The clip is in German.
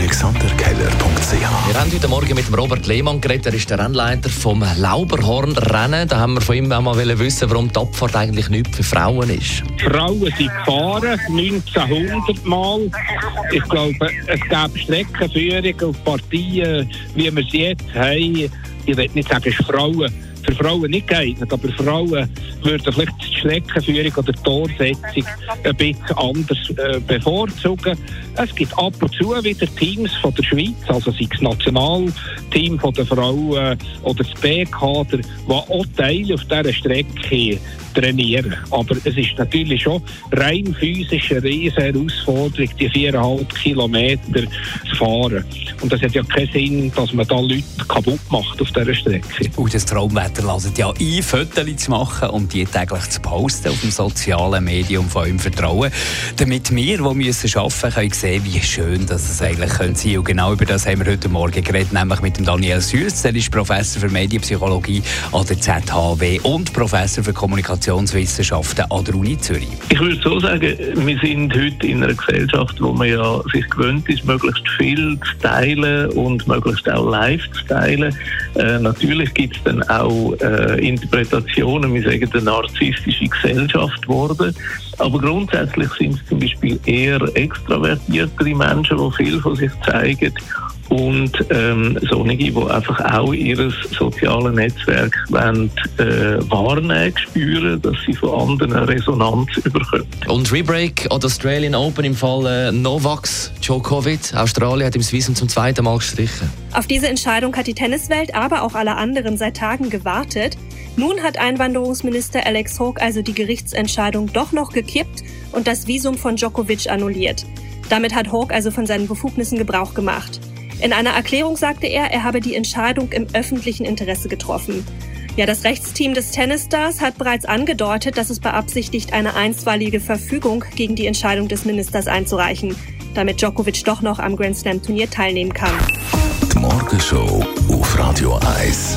AlexanderKeller.ch Wir haben heute Morgen mit dem Robert Lehmann geredet. Er ist der Rennleiter vom Lauberhorn-Rennen. Da haben wir von ihm auch mal wissen, warum die Abfahrt eigentlich nicht für Frauen ist. Frauen sind gefahren, 1900 Mal. Ich glaube, es gab Streckenführungen auf Partien, wie wir sie jetzt haben. Ich will nicht sagen, es ist Frauen für Frauen nicht geeignet, aber Frauen würden vielleicht Streckenführung oder Torsetzung ein bisschen anders äh, bevorzugen. Es gibt ab und zu wieder Teams von der Schweiz, also sei es das Nationalteam von der Frauen oder das B-Kader, die auch Teile auf dieser Strecke trainieren. Aber es ist natürlich schon rein physisch eine riesige Herausforderung, die viereinhalb Kilometer zu fahren. Und das hat ja keinen Sinn, dass man da Leute kaputt macht auf dieser Strecke. Und das Traumwetter lassen ja ein, Fotos zu machen und die täglich zu posten auf dem sozialen Medium von eurem Vertrauen, damit wir, die müssen arbeiten können sehen, wie schön das eigentlich sein könnte. Und genau über das haben wir heute Morgen geredet, nämlich mit dem Daniel Süß. Er ist Professor für Medienpsychologie an der ZHW und Professor für Kommunikation Kommunikationswissenschaften an der Uni Zürich. Ich würde so sagen, wir sind heute in einer Gesellschaft, wo man ja sich gewöhnt ist, möglichst viel zu teilen und möglichst auch live zu teilen. Äh, natürlich gibt es dann auch äh, Interpretationen, wir sagen, eine narzisstische Gesellschaft geworden. Aber grundsätzlich sind es zum Beispiel eher extravertiertere Menschen, die viel von sich zeigen und ähm, solche, die einfach auch ihr soziales Netzwerk wollen, äh, wahrnehmen, spüren, dass sie von anderen Resonanz überkommen. Und Rebreak oder Australian Open im Fall äh, Novaks Djokovic. Australien hat im Swissum zum zweiten Mal gestrichen. Auf diese Entscheidung hat die Tenniswelt, aber auch alle anderen seit Tagen gewartet. Nun hat Einwanderungsminister Alex Hook also die Gerichtsentscheidung doch noch gekippt und das Visum von Djokovic annulliert. Damit hat Hawk also von seinen Befugnissen Gebrauch gemacht. In einer Erklärung sagte er, er habe die Entscheidung im öffentlichen Interesse getroffen. Ja, das Rechtsteam des Tennisstars hat bereits angedeutet, dass es beabsichtigt, eine einstweilige Verfügung gegen die Entscheidung des Ministers einzureichen, damit Djokovic doch noch am Grand Slam Turnier teilnehmen kann. Die Morgenshow auf Radio 1.